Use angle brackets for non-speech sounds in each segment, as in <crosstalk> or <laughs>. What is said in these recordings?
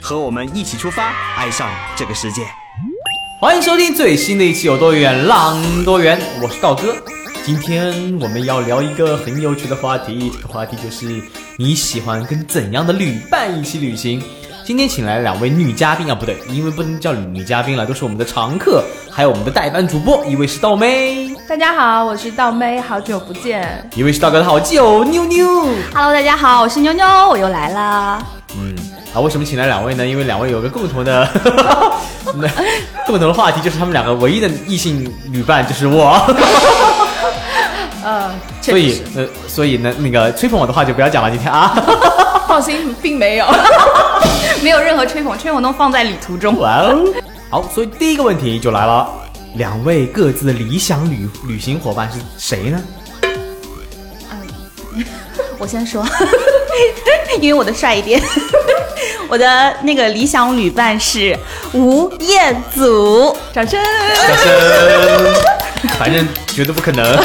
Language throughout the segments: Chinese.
和我们一起出发，爱上这个世界。欢迎收听最新的一期《有多远浪多远》，我是道哥。今天我们要聊一个很有趣的话题，这个话题就是你喜欢跟怎样的旅伴一起旅行？今天请来两位女嘉宾啊，不对，因为不能叫女嘉宾了，都是我们的常客，还有我们的代班主播，一位是道妹，大家好，我是道妹，好久不见。一位是道哥的好基友妞妞。Hello，大家好，我是妞妞，我又来啦。嗯，啊，为什么请来两位呢？因为两位有个共同的，那 <laughs> 共同的话题就是他们两个唯一的异性女伴就是我。呃，所以，呃，所以呢，那个吹捧我的话就不要讲了，今天啊。<laughs> 放心，并没有。<laughs> 没有任何吹捧，吹捧都放在旅途中。哇哦！好，所以第一个问题就来了，两位各自的理想旅旅行伙伴是谁呢？我先说，<laughs> 因为我的帅一点。<laughs> 我的那个理想旅伴是吴彦祖，掌声。掌声。<laughs> 反正绝对不可能。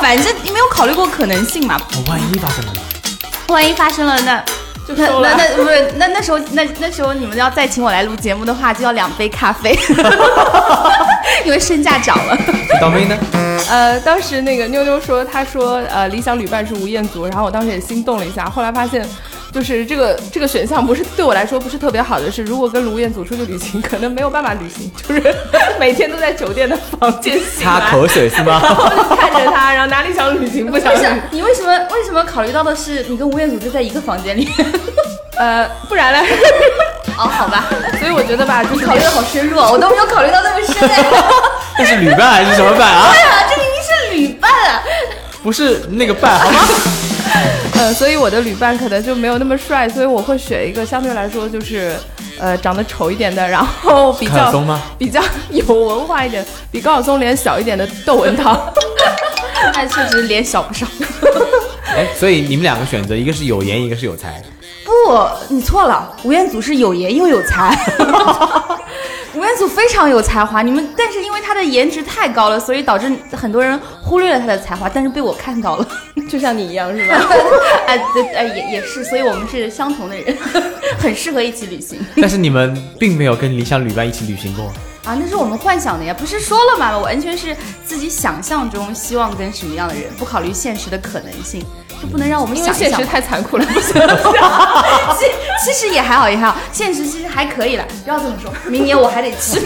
反正你没有考虑过可能性嘛？万一发生了呢？万一发生了那。那就那那不是那那时候那那时候你们要再请我来录节目的话，就要两杯咖啡，因为身价涨了。倒霉呢？呃，当时那个妞妞说，她说呃理想旅伴是吴彦祖，然后我当时也心动了一下，后来发现。就是这个这个选项不是对我来说不是特别好的是，如果跟卢彦祖出去旅行，可能没有办法旅行，就是 <laughs> 每天都在酒店的房间醒来，擦口水是吗？然后就看着他，然后哪里想旅行不想不是旅行，你为什么为什么考虑到的是你跟吴彦祖就在一个房间里？<laughs> 呃，不然呢。哦，好吧，所以我觉得吧，就是考虑的好深入啊，我都没有考虑到那么深哎。<laughs> 这是旅伴还是什么伴啊。不是那个伴好吗？<laughs> 呃，所以我的旅伴可能就没有那么帅，所以我会选一个相对来说就是，呃，长得丑一点的，然后比较松吗比较有文化一点，比高晓松脸小一点的窦文涛。但 <laughs> 确实脸小不少。哎，所以你们两个选择，一个是有颜，一个是有才。不，你错了，吴彦祖是有颜又有才。<laughs> 吴彦祖非常有才华，你们但是因为他的颜值太高了，所以导致很多人忽略了他的才华，但是被我看到了。<laughs> 就像你一样是吧？<laughs> 哎，对，哎，也也是，所以我们是相同的人，<laughs> 很适合一起旅行但是你们并没有跟理想旅伴一起旅行过。啊。那是我们幻想的呀，不是说了吗？我完全是自己想象中希望跟什么样的人，不考虑现实的可能性，就不能让我们因为现实。太残酷了，不行。<laughs> 其其实也还好，也还好，现实其实还可以了。不要这么说，明年我还得去。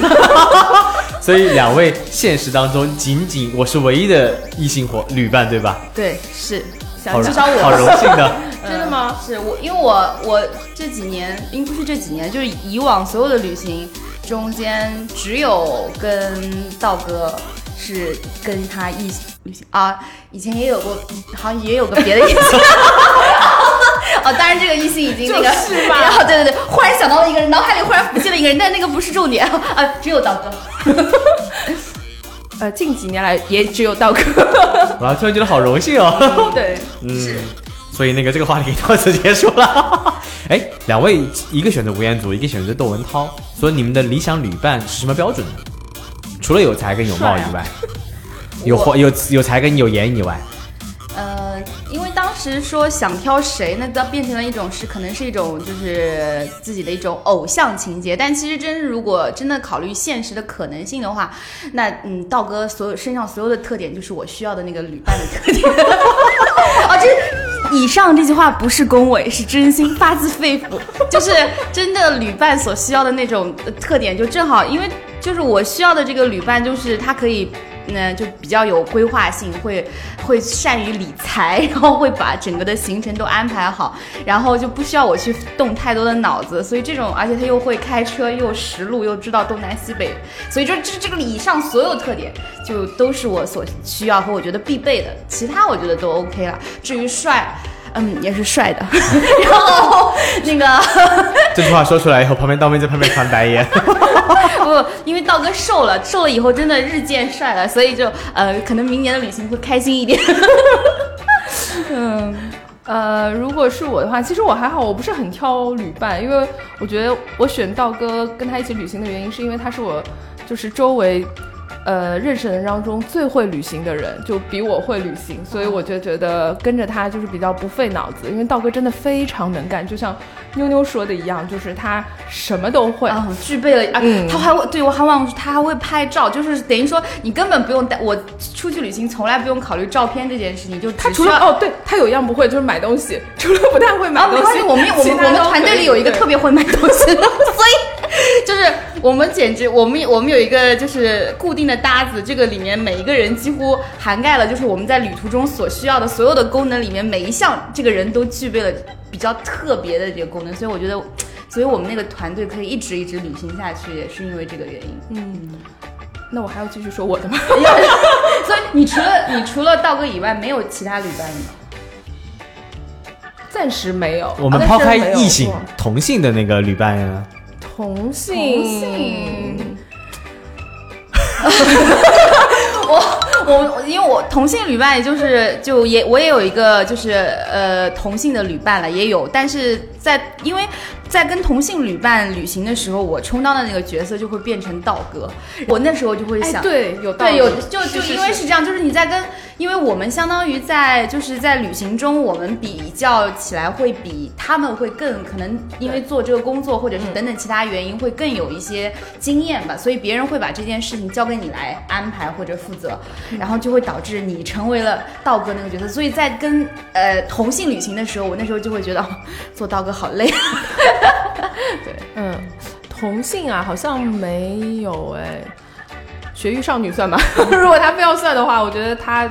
<laughs> 所以两位现实当中，仅仅我是唯一的异性伙旅伴，对吧？对，是，好至少我好荣幸的。<laughs> 真的吗？是我，因为我我这几年，并不是这几年，就是以往所有的旅行中间，只有跟道哥是跟他一起旅行啊，以前也有过，好像也有个别的异性。<laughs> 哦，当然这个异性已经那个，就是吧然后 <laughs> 对对对，忽然想到了一个人，脑海里忽然浮现了一个人，但那个不是重点 <laughs> 啊，只有道哥。呃，近几年来也只有道哥。我突然觉得好荣幸哦。对，嗯，所以那个这个话题到此结束了。哎，两位一个选择吴彦祖，一个选择窦文涛，所以你们的理想旅伴是什么标准呢？除了有才跟有貌以外，有有有才跟有颜以外，呃，因为当时说想挑谁，那都变成了一种是可能是一种就是自己的一种偶像情节，但其实真如果真的考虑现实的可能性的话，那嗯，道哥所有身上所有的特点就是我需要的那个旅伴的特点。<laughs> 哦，这以上这句话不是恭维，是真心发自肺腑，就是真的旅伴所需要的那种呃特点，就正好，因为就是我需要的这个旅伴，就是他可以。嗯，就比较有规划性，会会善于理财，然后会把整个的行程都安排好，然后就不需要我去动太多的脑子，所以这种，而且他又会开车，又识路，又知道东南西北，所以就这这个以上所有特点，就都是我所需要和我觉得必备的，其他我觉得都 OK 了。至于帅。嗯，也是帅的，<laughs> 然后那个 <laughs> 这句话说出来以后，旁边道妹在旁边翻白眼。<laughs> 不，因为道哥瘦了，瘦了以后真的日渐帅了，所以就呃，可能明年的旅行会开心一点。嗯，呃，如果是我的话，其实我还好，我不是很挑旅伴，因为我觉得我选道哥跟他一起旅行的原因，是因为他是我就是周围。呃，认识的人当中最会旅行的人，就比我会旅行，所以我就觉得跟着他就是比较不费脑子。因为道哥真的非常能干，就像妞妞说的一样，就是他什么都会，啊，具备了啊，嗯他还会对我还忘了，他还会拍照，就是等于说你根本不用带我出去旅行，从来不用考虑照片这件事情，就他除了哦，对他有一样不会，就是买东西，除了不太会买啊，东西，没关系，我们我们我们团队里有一个特别会买东西的，<laughs> <laughs> 所以 <laughs> 就是我们简直我们我们有一个就是固定的搭子，这个里面每一个人几乎涵盖了就是我们在旅途中所需要的所有的功能里面每一项，这个人都具备了比较特别的这个功能，所以我觉得，<laughs> 所以我们那个团队可以一直一直旅行下去，也是因为这个原因。嗯，那我还要继续说我的吗？<laughs> 所以你除了你除了道哥以外，没有其他旅伴吗？暂时没有。我们抛开异性同性的那个旅伴呢？同性，同 <laughs> 性我我因为我同性旅伴，就是就也我也有一个就是呃同性的旅伴了，也有，但是在因为在跟同性旅伴旅行的时候，我充当的那个角色就会变成道哥，我那时候就会哎，想。对，有道理对，有就就因为是是这样，就是你在跟，因为我们相当于在就是在旅行中，我们比较起来会比他们会更可能，因为做这个工作或者是等等其他原因会更有一些经验吧，所以别人会把这件事情交给你来安排或者负责，然后就会导致你成为了道哥那个角色。所以在跟呃同性旅行的时候，我那时候就会觉得、哦、做道哥好累。<laughs> 嗯，同性啊，好像没有哎。绝育少女算吗？<laughs> 如果他非要算的话，我觉得他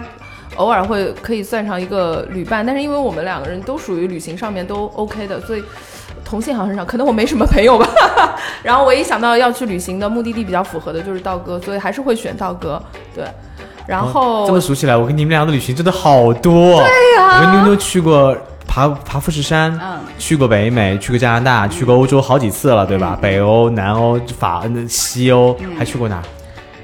偶尔会可以算上一个旅伴，但是因为我们两个人都属于旅行上面都 OK 的，所以同性好像很少。可能我没什么朋友吧。<laughs> 然后我一想到要去旅行的目的地比较符合的就是道哥，所以还是会选道哥。对，然后、哦这么数起来，我跟你们俩的旅行真的好多。对呀我跟妞妞去过爬爬富士山，嗯去过北美，去过加拿大，去过欧洲好几次了，对吧？北欧、南欧、法、西欧，还去过哪？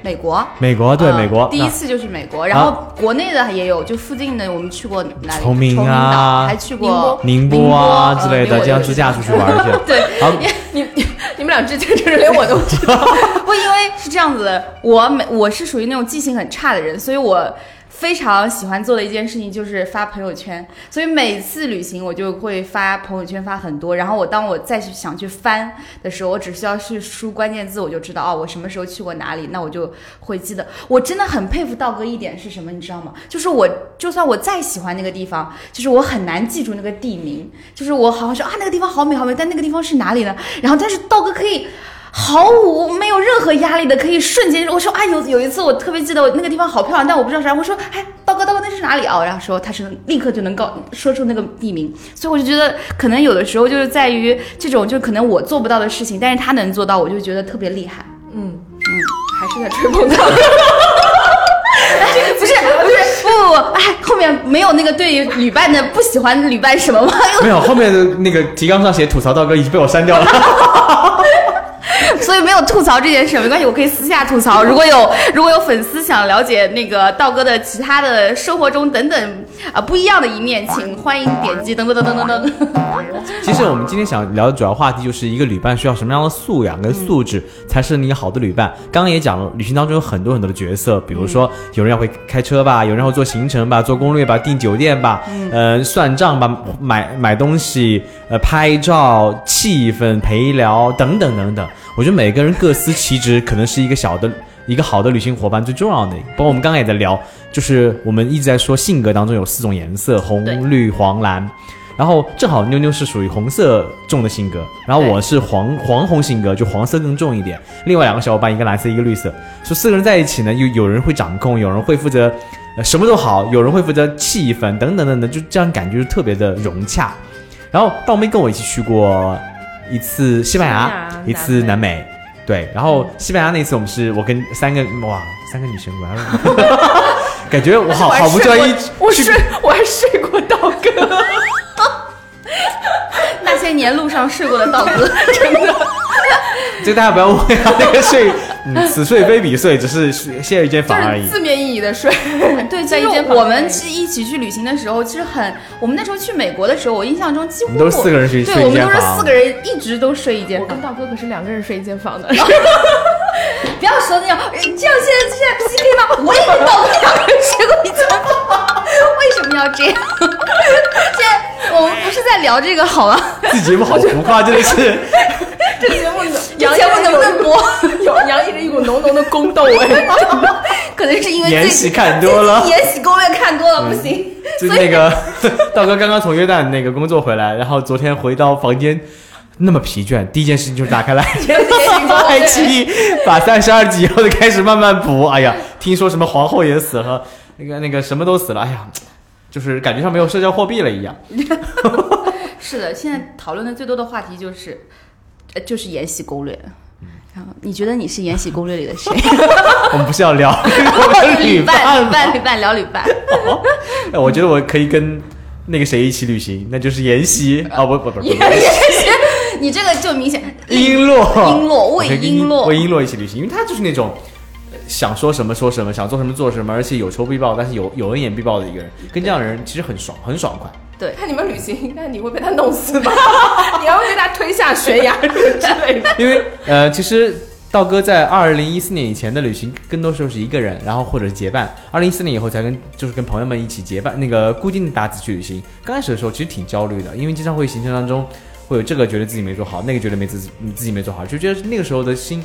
美国，美国，对，嗯美国。第一次就是美国，然后国内的也有，就附近的我们去过哪里？崇明啊还去过宁波啊之类的，呃这样自驾出去玩 <laughs> 去。对，好，你你你们俩之间就是连我都知道。<laughs> 不，因为是这样子的，我每我是属于那种记性很差的人，所以我非常喜欢做的一件事情就是发朋友圈，所以每次旅行我就会发朋友圈发很多，然后我当我再去想去翻的时候，我只需要去输关键字，我就知道哦，我什么时候去过哪里，那我就会记得。我真的很佩服道哥一点是什么，你知道吗？就是我就算我再喜欢那个地方，就是我很难记住那个地名，就是我好像说啊那个地方好美好美，但那个地方是哪里呢？然后但是道哥可以。毫无没有任何压力的，可以瞬间我说啊有有一次我特别记得我那个地方好漂亮，但我不知道啥，我说哎刀哥刀哥那是哪里啊？然后说他是立刻就能告说出那个地名，所以我就觉得可能有的时候就是在于这种就可能我做不到的事情，但是他能做到，我就觉得特别厉害。嗯嗯，还是在吹捧他。不是不是不不不，哎，后面没有那个对于旅伴的不喜欢旅伴什么吗？没有后面的那个提纲上写吐槽道哥已经被我删掉了。<laughs> 所以没有吐槽这件事，没关系，我可以私下吐槽。<laughs> 如果有如果有粉丝想了解那个道哥的其他的生活中等等啊、不一样的一面，请欢迎点击噔噔噔噔噔噔。<laughs> 其实我们今天想聊的主要话题就是一个旅伴需要什么样的素养跟素质，才是一个好的旅伴。刚刚也讲了，旅行当中有很多很多的角色，比如说有人要会开车吧，有人要会做行程吧，做攻略吧，订酒店吧，呃，算账吧，买买东西，呃，拍照、气氛、陪聊等等等等。我觉得每个人各司其职，可能是一个小的。一个好的旅行伙伴最重要的，包括我们刚刚也在聊，就是我们一直在说性格当中有四种颜色：红、绿、黄、蓝。然后正好妞妞是属于红色重的性格，然后我是黄黄红性格，就黄色更重一点。另外两个小伙伴，一个蓝色，一个绿色，所以四个人在一起呢，有有人会掌控，有人会负责，呃，什么都好，有人会负责气氛等等等等，就这样感觉就特别的融洽。然后倒妹跟我一起去过一次西班牙，班牙一次南美。对，然后西班牙那次我们是我跟三个哇三个女生玩，<laughs> 感觉我好好不专一。我睡，我还睡过道哥。<laughs> 那些年路上睡过的道哥，真的。这个大家不要误会啊，那个税，嗯，此睡非彼睡，只是卸一间就房而已是。字面意义的睡。<laughs> 对，其实在一间房我们是一起去旅行的时候，其实很，我们那时候去美国的时候，我印象中几乎都是四个人睡对，睡一我们都是间房四个人一直都睡一间房我跟。道哥可是两个人睡一间房的，<laughs> 不要说那种，呃这样现在现在 PK 吗？我也跟到我两个人睡过一间房，为什么要这样？<laughs> 现在我们不是在聊这个好吗？这节目好浮夸，真的是。这个节目这节目能不能播？浓浓的宫斗味。<laughs> 可能是因为延禧看多了延禧攻略看多了，不行。就那个 <laughs> 道哥刚刚从约旦那个工作回来，然后昨天回到房间，那么疲倦，第一件事情就是打开来爱奇艺，把三十二集以后就开始慢慢补。哎呀，听说什么皇后也死了，<laughs> 那个那个什么都死了，哎呀，就是感觉像没有社交货币了一样。是的，现在讨论的最多的话题就是，呃，就是《延禧攻略》。然后你觉得你是《延禧攻略》里的谁？<laughs> 我们不是要聊我们 <laughs> <laughs> 旅伴，伴旅伴，旅伴，聊旅伴。哎我觉得我可以跟那个谁一起旅行，那就是延禧啊，不不不不，你这个就明显璎珞，璎珞魏璎珞魏璎珞一起旅行，因为他就是那种呃想说什么说什么，想做什么做什么，而且有仇必报，但是有有恩言必报的一个人。跟这样的人其实很爽，很爽快。对，看你们旅行，那你会被他弄死吗？<laughs> 你还会被他推下悬崖之类的？因为呃，其实道哥在二零一四年以前的旅行，更多时候是一个人，然后或者是结伴。二零一四年以后才跟就是跟朋友们一起结伴，那个固定的搭子去旅行。刚开始的时候其实挺焦虑的，因为经常会行程当中会有这个觉得自己没做好，那个觉得没自己自己没做好，就觉得那个时候的心。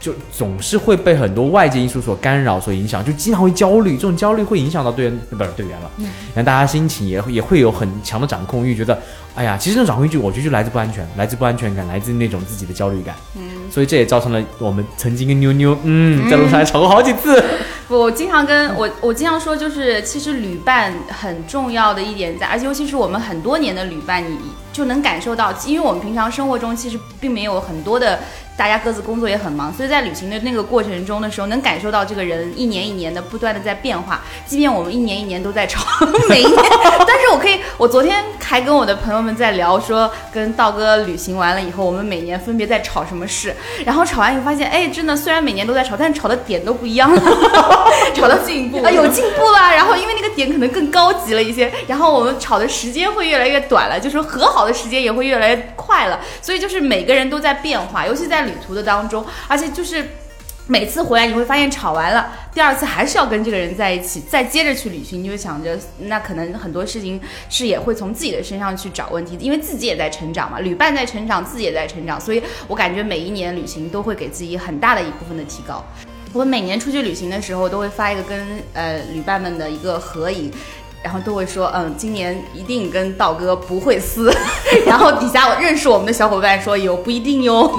就总是会被很多外界因素所干扰、所影响，就经常会焦虑。这种焦虑会影响到队员，不是队员了，让大家心情也会也会有很强的掌控欲，觉得，哎呀，其实这种掌控欲我觉得就来自不安全，来自不安全感，来自那种自己的焦虑感。嗯，所以这也造成了我们曾经跟妞妞，嗯，在路上还吵过好几次。我经常跟我我经常说，就是其实旅伴很重要的一点在，而且尤其是我们很多年的旅伴，你就能感受到，因为我们平常生活中其实并没有很多的。大家各自工作也很忙，所以在旅行的那个过程中的时候，能感受到这个人一年一年的不断的在变化。即便我们一年一年都在吵，每一年，<laughs> 但是我可以，我昨天还跟我的朋友们在聊，说跟道哥旅行完了以后，我们每年分别在吵什么事，然后吵完以后发现，哎，真的虽然每年都在吵，但是吵的点都不一样了，吵的进步 <laughs> 啊，有进步了。然后因为那个点可能更高级了一些，然后我们吵的时间会越来越短了，就是和好的时间也会越来越快了。所以就是每个人都在变化，尤其在旅途的当中，而且就是。每次回来你会发现吵完了，第二次还是要跟这个人在一起，再接着去旅行，你就想着那可能很多事情是也会从自己的身上去找问题，因为自己也在成长嘛，旅伴在成长，自己也在成长，所以我感觉每一年旅行都会给自己很大的一部分的提高。我每年出去旅行的时候，都会发一个跟呃旅伴们的一个合影。然后都会说，嗯，今年一定跟道哥不会撕。<laughs> 然后底下我认识我们的小伙伴说，有不一定哟，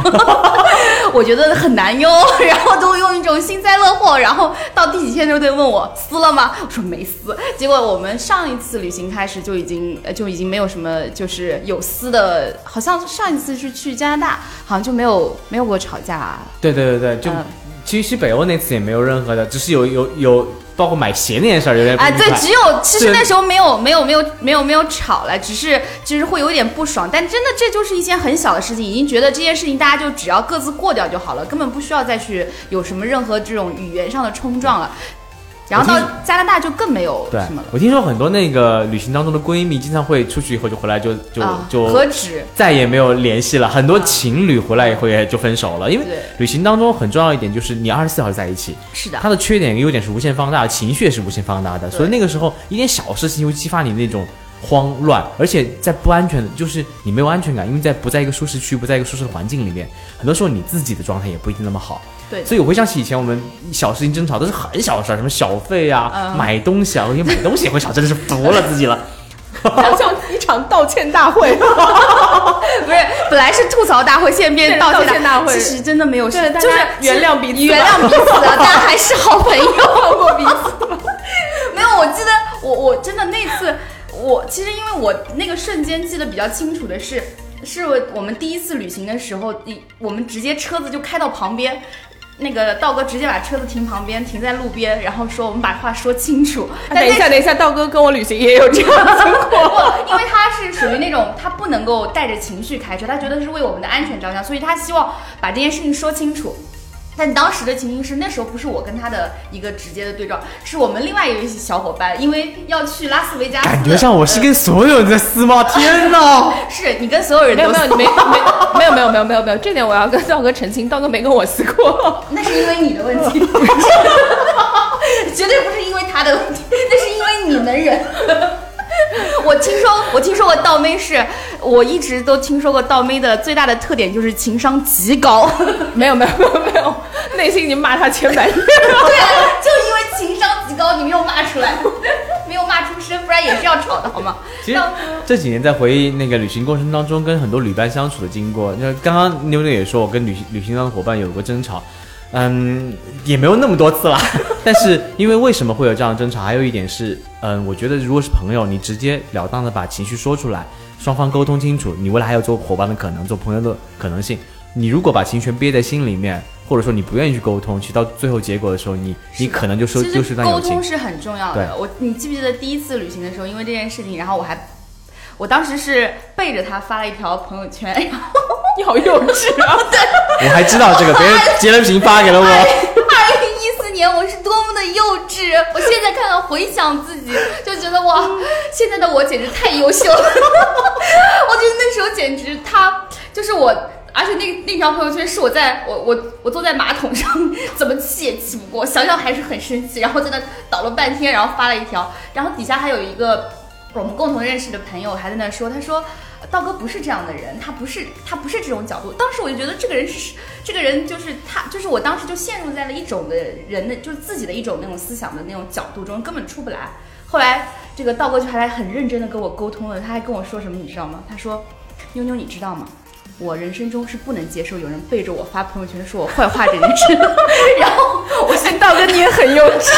<laughs> 我觉得很难哟。<laughs> 然后都用一种幸灾乐祸，然后到第几天都得问我撕了吗？我说没撕。结果我们上一次旅行开始就已经呃就已经没有什么就是有撕的，好像上一次是去加拿大，好像就没有没有过吵架、啊。对对对对，就、嗯其实去北欧那次也没有任何的，只是有有有，包括买鞋那件事儿有点不哎，对，只有其实那时候没有没有没有没有没有吵了，只是就是会有点不爽，但真的这就是一件很小的事情，已经觉得这件事情大家就只要各自过掉就好了，根本不需要再去有什么任何这种语言上的冲撞了。然后到加拿大就更没有对什么了，我听说很多那个旅行当中的闺蜜，经常会出去以后就回来就就、啊，就何止再也没有联系了。很多情侣回来以后也就分手了，因为旅行当中很重要一点就是你二十四小时在一起，是的，它的缺点跟优点是无限放大，情绪也是无限放大的，所以那个时候一点小事情会激发你那种。慌乱，而且在不安全的，就是你没有安全感，因为在不在一个舒适区，不在一个舒适的环境里面，很多时候你自己的状态也不一定那么好。对所以我回想起以前我们小事情争吵都是很小的事儿，什么小费啊、嗯买东西啊，我觉得买东西也会吵，真的是服了自己了。好像一场道歉大会。<laughs> 不是本来是吐槽大会，现在变成道道歉大会其实真的没有事就是家原谅彼此原谅彼此的，大家还是好朋友。<laughs> 放过彼此。<laughs> 没有，我记得我我真的那次，我其实因为我那个瞬间记得比较清楚的是，是我们第一次旅行的时候，一我们直接车子就开到旁边。那个道哥直接把车子停旁边，停在路边，然后说我们把话说清楚。<laughs> 等一下，等一下，道哥跟我旅行也有这样的情况。<laughs> 因为他是属于那种他不能够带着情绪开车，他觉得是为我们的安全着想，所以他希望把这件事情说清楚。但当时的情形是，那时候不是我跟他的一个直接的对照，是我们另外一位小伙伴，因为要去拉斯维加斯，感觉上我是跟所有人在撕吗？天哪！<laughs> 是你跟所有人没有没有，你没没没有没有没有没有没有，这点我要跟 <laughs> 道哥澄清，道哥没跟我撕过。<laughs> 那是因为你的问题，绝对不是因为他的问题，那是因为你能忍。<laughs> 我听说，我听说过倒妹是，我一直都听说过倒妹的最大的特点就是情商极高。<laughs> 没有没有没有没有，内心已经骂他千百遍了。<laughs> 对啊，就因为情商极高，你没有骂出来，没有骂出声，不然也是要吵的好吗？其实这几年在回忆那个旅行过程当中，跟很多旅伴相处的经过。那刚刚妞妞也说，我跟旅行旅行当的伙伴有过争吵，嗯，也没有那么多次啦。<laughs> 但是因为为什么会有这样的争吵？还有一点是，嗯，我觉得如果是朋友，你直截了当的把情绪说出来，双方沟通清楚，你未来还有做伙伴的可能，做朋友的可能性。你如果把情绪憋在心里面，或者说你不愿意去沟通，其实到最后结果的时候，你你可能就收其实丢失段友情沟通。是很重要的。我你记不记得第一次旅行的时候，因为这件事情，然后我还，我当时是背着他发了一条朋友圈，然后你 <laughs> 好幼稚啊！对我还知道这个，别人截了屏发给了我。<laughs> 我是多么的幼稚，我现在看到回想自己，就觉得哇，现在的我简直太优秀了。<laughs> 我觉得那时候简直他就是我。而且那那条朋友圈是我在我我我坐在马桶上，怎么气也气不过，想想还是很生气，然后在那倒了半天，然后发了一条，然后底下还有一个我们共同认识的朋友还在那说，他说道哥不是这样的人，他不是他不是这种角度。当时我就觉得这个人是这个人就是他，就是我当时就陷入在了一种的人的就是自己的一种那种思想的那种角度中，根本出不来。后来这个道哥就还来很认真的跟我沟通了，他还跟我说什么，你知道吗？他说妞妞你知道吗？我人生中是不能接受有人背着我发朋友圈说我坏话这件事，然后我心道哥你也很幼稚。<laughs>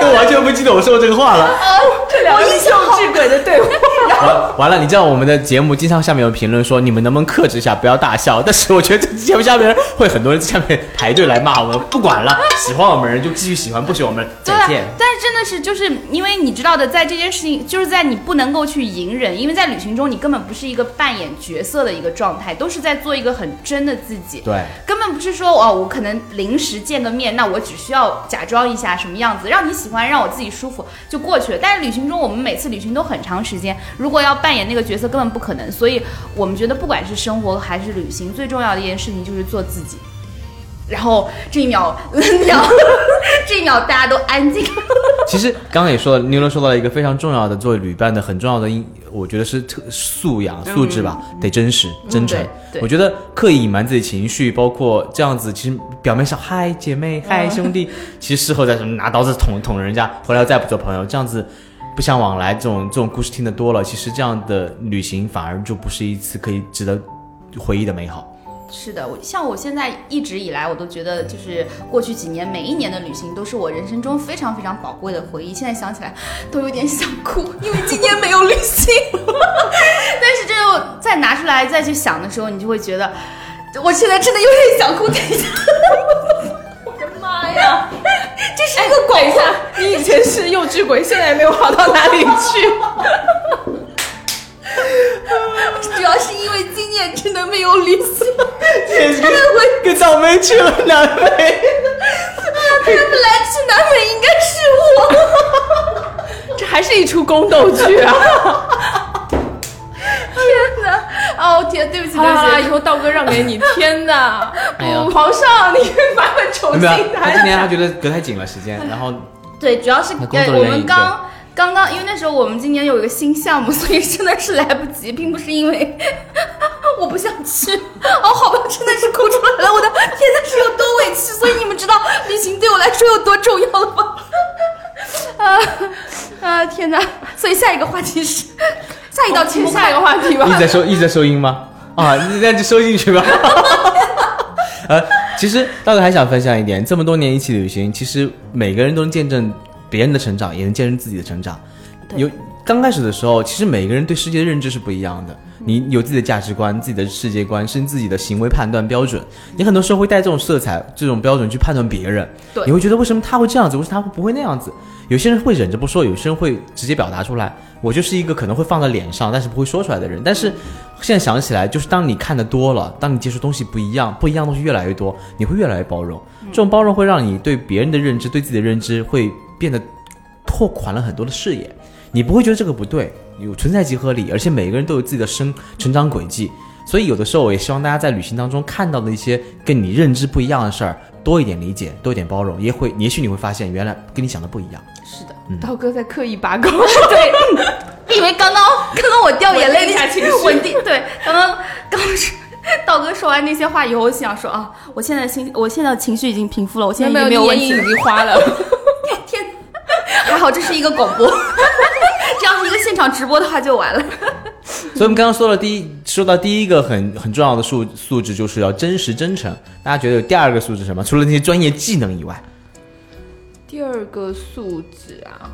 我完全不记得我说过这个话了。<laughs> 这两个幼稚鬼的对话。完完了，你知道我们的节目经常下面有评论说你们能不能克制一下，不要大笑。但是我觉得这节目下面会很多人在下面排队来骂我们，不管了，喜欢我们人就继续喜欢，不喜欢我们再见。，<laughs> 但是真的是就是因为你知道的，在这件事情，就是在你不能够去隐忍，因为在旅行中你根本不是一个扮演角色的一个状态，都是在做一个很真的自己。对，根本不是说哦，我可能临时见个面，那我只需要假装一下什么样子，让你喜欢，让我自己舒服就过去了。但是旅行中，我们每次旅行都很长时间，如果要扮演那个角色，根本不可能。所以我们觉得，不管是生活还是旅行，最重要的一件事情就是做自己。然后这一秒，秒，<laughs> 这一秒大家都安静。<laughs> 其实刚刚也说了，妞妞说到了一个非常重要的作为旅伴的很重要的因，我觉得是特素养素质吧，得真实真诚。我觉得刻意隐瞒自己情绪，包括这样子，其实表面上嗨姐妹嗨兄弟，其实事后再什么拿刀子捅捅人家，回来再不做朋友，这样子不相往来，这种这种故事听得多了，其实这样的旅行反而就不是一次可以值得回忆的美好。是的，我像我现在一直以来，我都觉得就是过去几年每一年的旅行都是我人生中非常非常宝贵的回忆。现在想起来都有点想哭，因为今年没有旅行。<laughs> 但是这又再拿出来再去想的时候，你就会觉得，我现在真的有点想哭。等一下，我的妈呀，<laughs> <laughs> 这是一个广告。你以前是幼稚鬼，现在也没有好到哪里去。<laughs> 主要是因为今年真的没有旅行，跟跟倒霉去了南美。<laughs> 他们来去南美应该是我。这还是一出宫斗剧啊！哦天，对不起，好了好了，对不起。以后道哥让给你。<laughs> 天哪！哎呀皇上，你麻烦重没有，新谈他今年他觉得隔太紧了时间，然后 <laughs> 对，主要是我们刚刚刚，因为那时候我们今年有一个新项目，<laughs> 所以真的是来不及，并不是因为我不想去。哦，好吧，真的是哭出来了，我的天呐，是有多委屈，所以你们知道旅行对我来说有多重要了吗？啊啊，天哪！所以下一个话题是，下一道题目，下一个话题吧一。直在收一直在收音吗？啊，那就收进去吧。<laughs> 呃，其实大哥还想分享一点，这么多年一起旅行，其实每个人都能见证别人的成长，也能见证自己的成长。有刚开始的时候，其实每个人对世界的认知是不一样的。你有自己的价值观、自己的世界观，甚至自己的行为判断标准。你很多时候会带这种色彩、这种标准去判断别人，对你会觉得为什么他会这样子，为什么他不会那样子？有些人会忍着不说，有些人会直接表达出来。我就是一个可能会放在脸上，但是不会说出来的人。但是现在想起来，就是当你看的多了，当你接触东西不一样，不一样的东西越来越多，你会越来越包容。这种包容会让你对别人的认知、对自己的认知会变得拓宽了很多的视野。你不会觉得这个不对，有存在即合理，而且每个人都有自己的生成长轨迹。所以有的时候，我也希望大家在旅行当中看到的一些跟你认知不一样的事儿，多一点理解，多一点包容，也会，也许你会发现原来跟你想的不一样。是的，刀哥在刻意拔高，<laughs> 对，因为刚刚刚刚我掉眼泪那一下情绪稳定，对，刚刚刚道哥说完那些话以后，我想说啊，我现在心，我现在情绪已经平复了，我现在已经没有眼影已。经花了。天，还好这是一个广播，<laughs> 这要是一个现场直播的话就完了。所以我们刚刚说了第一，说到第一个很很重要的素素质，就是要真实真诚。大家觉得有第二个素质什么？除了那些专业技能以外，第二个素质啊，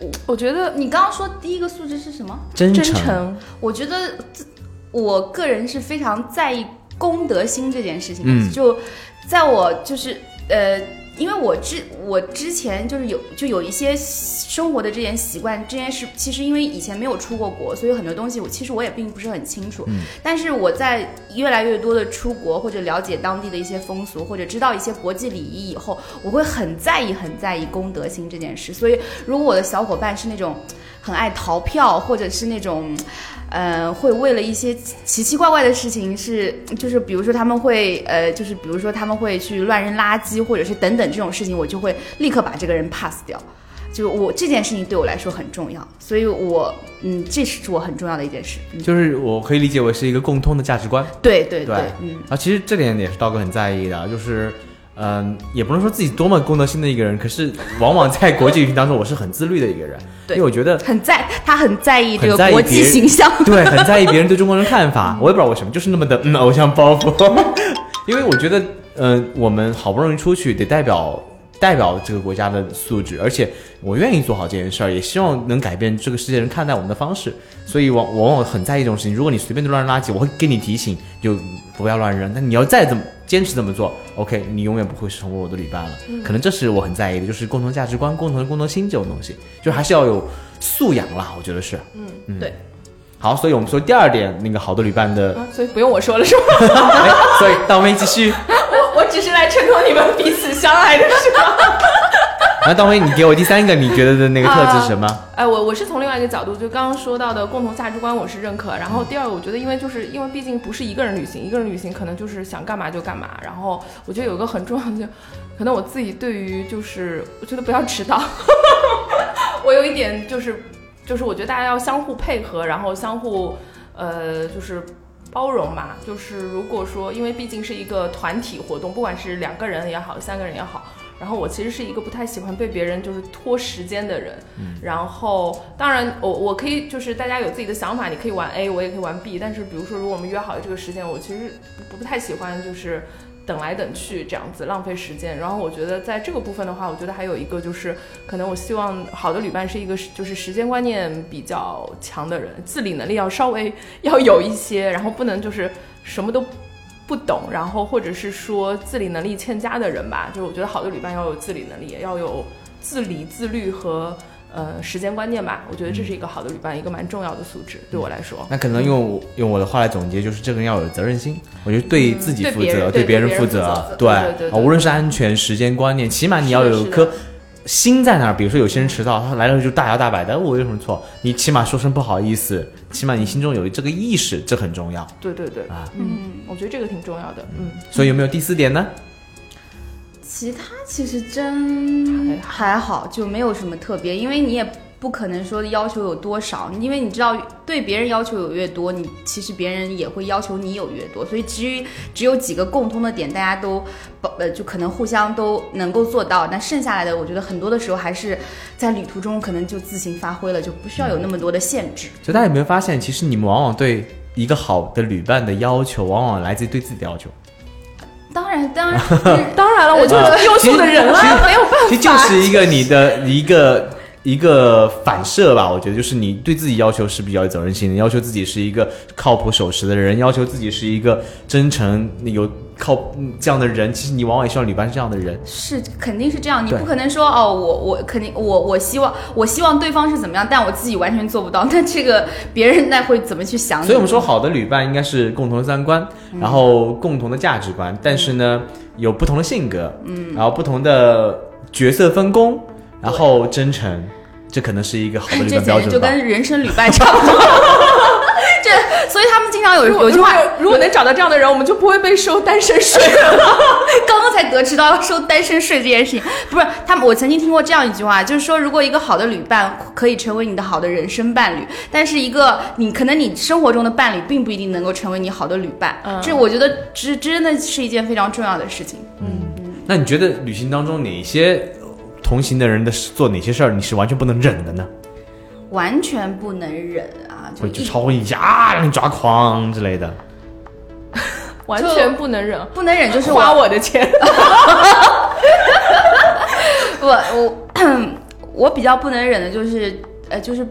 我我觉得你刚刚说第一个素质是什么？真真诚。我觉得我个人是非常在意公德心这件事情的。嗯就在我就是呃，因为我之我之前就是有就有一些生活的这件习惯，这件事其实因为以前没有出过国，所以很多东西我其实我也并不是很清楚。嗯但是我在越来越多的出国或者了解当地的一些风俗，或者知道一些国际礼仪以后，我会很在意很在意公德心这件事。所以如果我的小伙伴是那种很爱逃票，或者是那种。呃，会为了一些奇奇怪怪的事情是，就是比如说他们会，呃，就是比如说他们会去乱扔垃圾，或者是等等这种事情，我就会立刻把这个人 pass 掉。就我这件事情对我来说很重要，所以我，嗯，这是我很重要的一件事。嗯，就是我可以理解为是一个共通的价值观。对对对嗯，啊，其实这点也是道哥很在意的，就是，嗯、也不能说自己多么公德心的一个人，可是往往在国际旅行当中，我是很自律的一个人，对因为我觉得很在，他很在意这个国际形象。对，很在意别人对中国人的看法，<laughs> 我也不知道为什么，就是那么的嗯偶像包袱。<laughs> 因为我觉得，呃，我们好不容易出去，得代表代表这个国家的素质，而且我愿意做好这件事儿，也希望能改变这个世界人看待我们的方式。所以往往往很在意这种事情。如果你随便就乱扔垃圾，我会给你提醒，就不要乱扔。但你要再怎么坚持这么做，OK，你永远不会成为我的旅伴了。可能这是我很在意的，就是共同价值观、共同的共同心这种东西，就还是要有素养啦。我觉得是。嗯，嗯对，好，所以我们说第二点，那个好的旅伴的，<laughs> 啊所以不用我说了是吗？哎，所以大威继续。<laughs> 我我只是来衬托你们彼此相爱的是吧？然后大威，你给我第三个你觉得的那个特质是什么？哎，我我是从另外一个角度，就刚刚说到的共同价值观，我是认可。然后第二个，我觉得因为就是因为毕竟不是一个人旅行，一个人旅行可能就是想干嘛就干嘛。然后我觉得有一个很重要的，可能我自己对于就是我觉得不要迟到，<laughs> 我有一点就是就是我觉得大家要相互配合，然后相互呃就是。包容嘛，就是如果说，因为毕竟是一个团体活动，不管是两个人也好，三个人也好，然后我其实是一个不太喜欢被别人就是拖时间的人，然后当然我我可以就是大家有自己的想法，你可以玩 A，我也可以玩 B，但是比如说如果我们约好了这个时间，我其实不不太喜欢就是等来等去这样子浪费时间。然后我觉得在这个部分的话，我觉得还有一个就是可能我希望好的旅伴是一个就是时间观念比较强的人，自理能力要稍微要有一些，然后不能就是什么都。不懂，然后或者是说自理能力欠佳的人吧，就是我觉得好的旅伴要有自理能力，也要有自理、自律和呃时间观念吧。我觉得这是一个好的旅伴一个蛮重要的素质，对我来说。那可能用用我的话来总结，就是这个人要有责任心。我觉得对自己负责，对别人负责责，对无论是安全、时间观念，起码你要有一颗心在那儿。比如说有些人迟到，他来了就大摇大摆的，我有什么错？你起码说声不好意思，起码你心中有这个意识，这很重要对对对，啊。嗯，我觉得这个挺重要的。嗯，所以有没有第四点呢？其他其实真还好，就没有什么特别，因为你也不可能说要求有多少，因为你知道对别人要求有越多，你其实别人也会要求你有越多，所以至于只有几个共通的点，大家都呃就可能互相都能够做到，但剩下来的，我觉得很多的时候还是在旅途中可能就自行发挥了，就不需要有那么多的限制。所以大家有没有发现，其实你们往往对一个好的旅伴的要求，往往来自于对自己的要求。当然，当然，<laughs> 当然了，我就是优秀的人了，没有办法。其实就是一个你的一个一个反射吧，我觉得就是你对自己要求是比较有责任心的，要求自己是一个靠谱守时的人，要求自己是一个真诚有靠嗯这样的人。其实你往往也希望旅伴是这样的人。是肯定是这样，你不可能说哦，我我肯定我我希望我希望对方是怎么样，但我自己完全做不到，那这个别人那会怎么去想？所以我们说，好的旅伴应该是共同的三观，然后共同的价值观，但是呢，有不同的性格，嗯，然后不同的角色分工，然后真诚，这可能是一个好的旅这伴标准就跟人生旅伴 <laughs> 差不多。<laughs> 这，所以他们经常有有句话，如果能找到这样的人，我们就不会被收单身税了。<laughs> 刚刚才得知到要收单身税这件事情，不是他们。我曾经听过这样一句话，就是说，如果一个好的旅伴可以成为你的好的人生伴侣，但是一个你可能你生活中的伴侣并不一定能够成为你好的旅伴。嗯这我觉得这真的是一件非常重要的事情。嗯那你觉得旅行当中哪些同行的人的做哪些事儿你是完全不能忍的呢？完全不能忍啊！就会就一超过一下啊，让你抓狂之类的。<laughs> 完全不能忍，不能忍，就是花我的钱。<laughs> 我我我比较不能忍的就是呃就是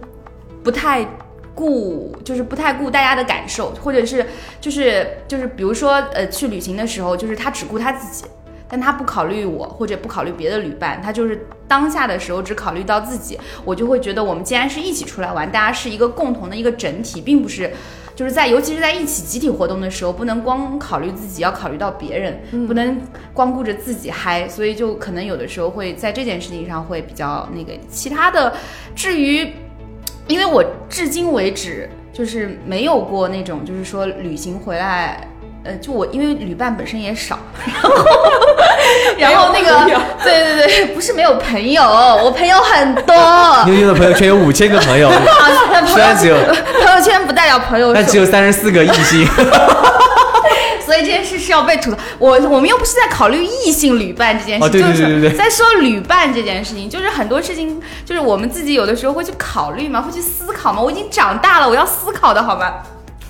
不太顾就是不太顾大家的感受，或者是就是就是比如说呃去旅行的时候，就是他只顾他自己。但他不考虑我，或者不考虑别的旅伴，他就是当下的时候只考虑到自己，我就会觉得我们既然是一起出来玩，大家是一个共同的一个整体，并不是就是在尤其是在一起集体活动的时候，不能光考虑自己，要考虑到别人，不能光顾着自己嗨，所以就可能有的时候会在这件事情上会比较那个。其他的，至于，因为我至今为止就是没有过那种就是说旅行回来。呃，就我因为旅伴本身也少，<laughs> 然后 <laughs> 然后那个对对对，不是没有朋友，我朋友很多，妞妞的朋友圈有五千个朋友，<laughs> 虽然只有朋友圈不代表朋友数但只有三十四个异性。所以这件事是要被吐槽。我我们又不是在考虑异性旅伴这件事，哦对对就是对对对在说旅伴这件事情，就是很多事情，就是我们自己有的时候会去考虑嘛，会去思考嘛。我已经长大了，我要思考的好吗？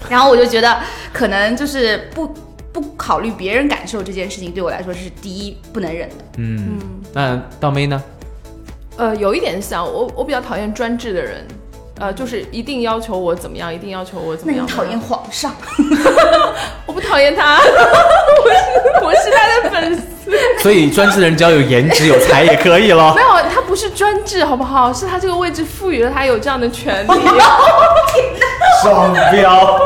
然后我就觉得，可能就是不不考虑别人感受这件事情，对我来说是第一不能忍的。嗯，那倒妹呢？呃，有一点像我，我比较讨厌专制的人，呃，就是一定要求我怎么样，一定要求我怎么样。那你讨厌？皇上？<laughs> 我不讨厌他，<laughs> 我是我是他的粉丝。<laughs> 所以专制的人只要有颜值有才也可以了没。有，他不是专制，好不好？是他这个位置赋予了他有这样的权利。双标。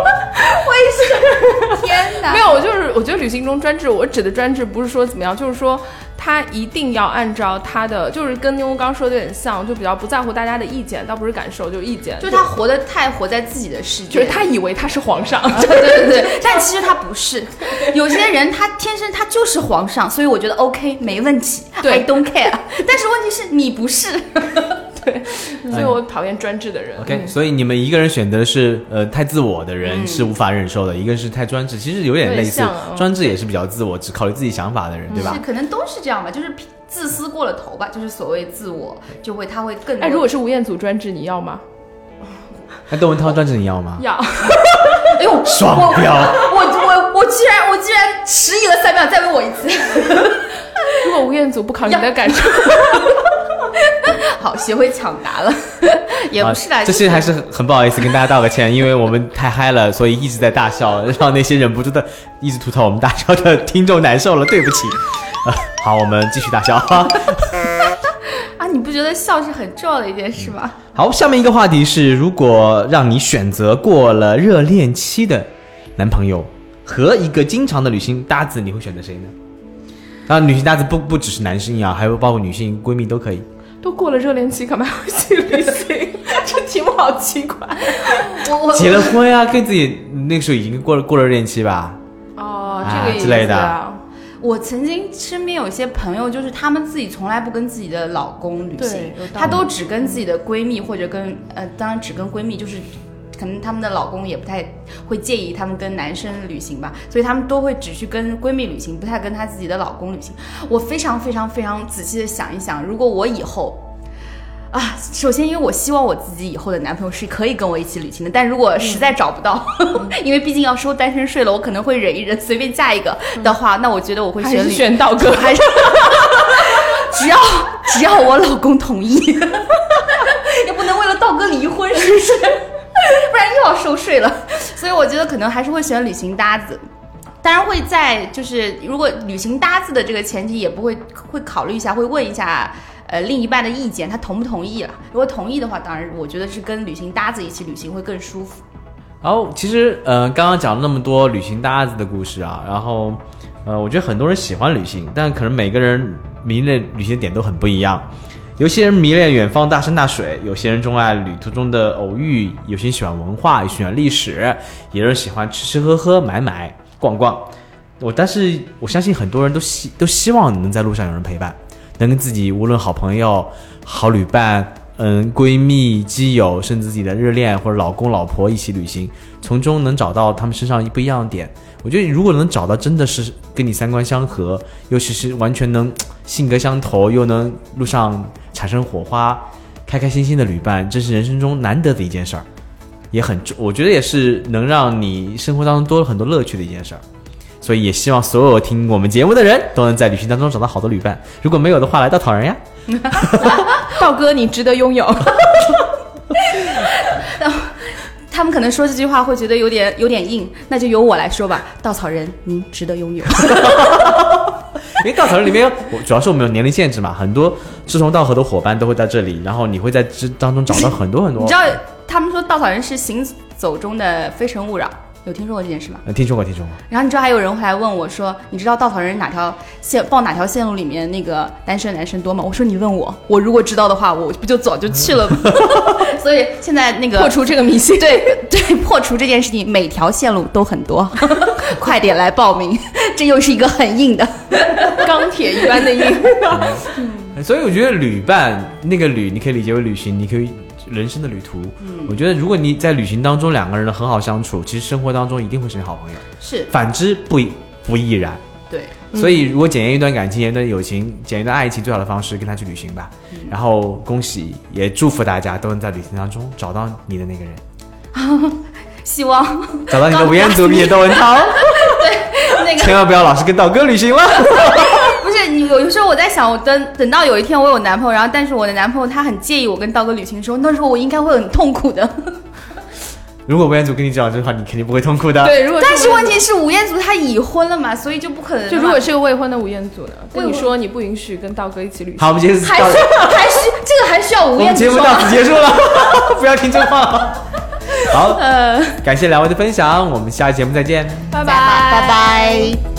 为什么天哪！没有，我就是我觉得旅行中专制，我指的专制不是说怎么样，就是说他一定要按照他的，就是跟妞妞刚刚说的有点像，就比较不在乎大家的意见，倒不是感受，就是意见。就是他活得太活在自己的世界，就是他以为他是皇上，对对对对，但其实他不是。有些人他天生他就是皇上，所以我觉得 OK 没问题对，I don't care。<laughs> 但是问题是你不是，对，所以我讨厌专制的人。OK，嗯所以你们一个人选择是呃太自我的人是无法忍受的，一个是太专制，其实有点类似专制也是比较自我，只考虑自己想法的人，对吧是？可能都是这样吧，就是自私过了头吧，就是所谓自我，就会他会更。哎，如果是吴彦祖专制，你要吗？那窦文涛专制你要吗？要。<laughs> 哎呦双标我我我我居然我居然迟疑了三秒，再问我一次。<laughs> 如果吴彦祖不考虑你的感受，好，学会抢答了，也不是啦，啊，这就是些还是很很不好意思跟大家道个歉，因为我们太嗨了，所以一直在大笑，让那些忍不住的一直吐槽我们大笑的听众难受了，对不起。啊，好，我们继续大笑。啊，你不觉得笑是很重要的一件事吗？<laughs> 好，下面一个话题是，如果让你选择过了热恋期的男朋友和一个经常的旅行搭子，你会选择谁呢？当然，旅行搭子不不只是男性啊，还有包括女性闺蜜都可以。都过了热恋期，干嘛要去旅行？<laughs> 这题目好奇怪。我我结了婚啊，跟自己那个时候已经过了过了热恋期吧？哦，啊这个意思之类的啊。我曾经身边有一些朋友，就是他们自己从来不跟自己的老公旅行她都只跟自己的闺蜜或者跟呃，当然只跟闺蜜，就是可能她们的老公也不太会介意她们跟男生旅行吧，所以她们都会只去跟闺蜜旅行，不太跟她自己的老公旅行。我非常非常非常仔细的想一想，如果我以后。啊，首先，因为我希望我自己以后的男朋友是可以跟我一起旅行的，但如果实在找不到，<laughs> 因为毕竟要收单身税了，我可能会忍一忍，随便嫁一个的话，那我觉得我会选 <laughs> 选道哥，还是 <laughs> 只要只要我老公同意，也不能为了道哥离婚是不是？<laughs> 不然又要收税了。<laughs> 所以我觉得可能还是会选旅行搭子。当然会在就是如果旅行搭子的这个前提，也不会会考虑一下，会问一下呃另一半的意见，他同不同意了。如果同意的话，当然我觉得是跟旅行搭子一起旅行会更舒服。然后其实呃刚刚讲了那么多旅行搭子的故事啊，然后呃我觉得很多人喜欢旅行，但可能每个人迷恋旅行点都很不一样。有些人迷恋远方大山大水，有些人钟爱旅途中的偶遇，有些人喜欢文化，喜欢历史，有人喜欢吃吃喝喝、买买逛逛。我但是我相信很多人都希都希望能在路上有人陪伴，能跟自己无论好朋友、好旅伴、嗯闺蜜、基友，甚至自己的热恋或者老公老婆一起旅行，从中能找到他们身上一不一样的点。我觉得如果能找到真的是跟你三观相合，尤其是完全能性格相投，又能路上产生火花、开开心心的旅伴，这是人生中难得的一件事儿，也很重我觉得也是能让你生活当中多了很多乐趣的一件事儿。所以也希望所有听我们节目的人都能在旅行当中找到好的旅伴。如果没有的话，来到讨人呀。<laughs> 道哥，你值得拥有。<laughs> 他们可能说这句话会觉得有点有点硬，那就由我来说吧。稻草人，您值得拥有。<laughs> 因为稻草人里面，我主要是我们有年龄限制嘛，很多志同道合的伙伴都会在这里，然后你会在这当中找到很多很多。你知道他们说稻草人是行走中的非诚勿扰，有听说过这件事吗？呃听说过，听说过。然后你知道还有人会来问我说，你知道稻草人哪条线报哪条线路里面那个单身男生多吗？我说你问我，我如果知道的话，我不就早就去了吗？<laughs> 所以现在那个破除这个迷信。对对，破除这件事情，每条线路都很多，<laughs> 快点来报名，这又是一个很硬的。<laughs> 钢铁一般的硬。所以我觉得旅伴那个旅，你可以理解为旅行，你可以人生的旅途。我觉得如果你在旅行当中两个人很好相处，其实生活当中一定会成为好朋友。是反之不不亦然。对，所以如果检验一段感情、检验一段友情、检验一段爱情，最好的方式跟他去旅行吧。然后恭喜，也祝福大家都能在旅行当中找到你的那个人，<laughs> 希望找到你的吴彦祖、<laughs> 毕业窦文涛。<laughs> 那个千万不要老是跟道哥旅行了。不是你，有时候我在想，我等等到有一天我有男朋友，然后但是我的男朋友他很介意我跟道哥旅行的时候，那时候我应该会很痛苦的。<laughs> 如果吴彦祖跟你讲这话，你肯定不会痛苦的。对，如果但是问题是吴彦祖他已婚了嘛，所以就不可能。就如果是个未婚的吴彦祖呢，跟你说你不允许跟道哥一起旅行，好，我们今天还是还是这个还需要吴彦祖？节目到此结束了，<laughs> 不要听这话。好，呃，感谢两位的分享，我们下期节目再见。拜拜拜拜。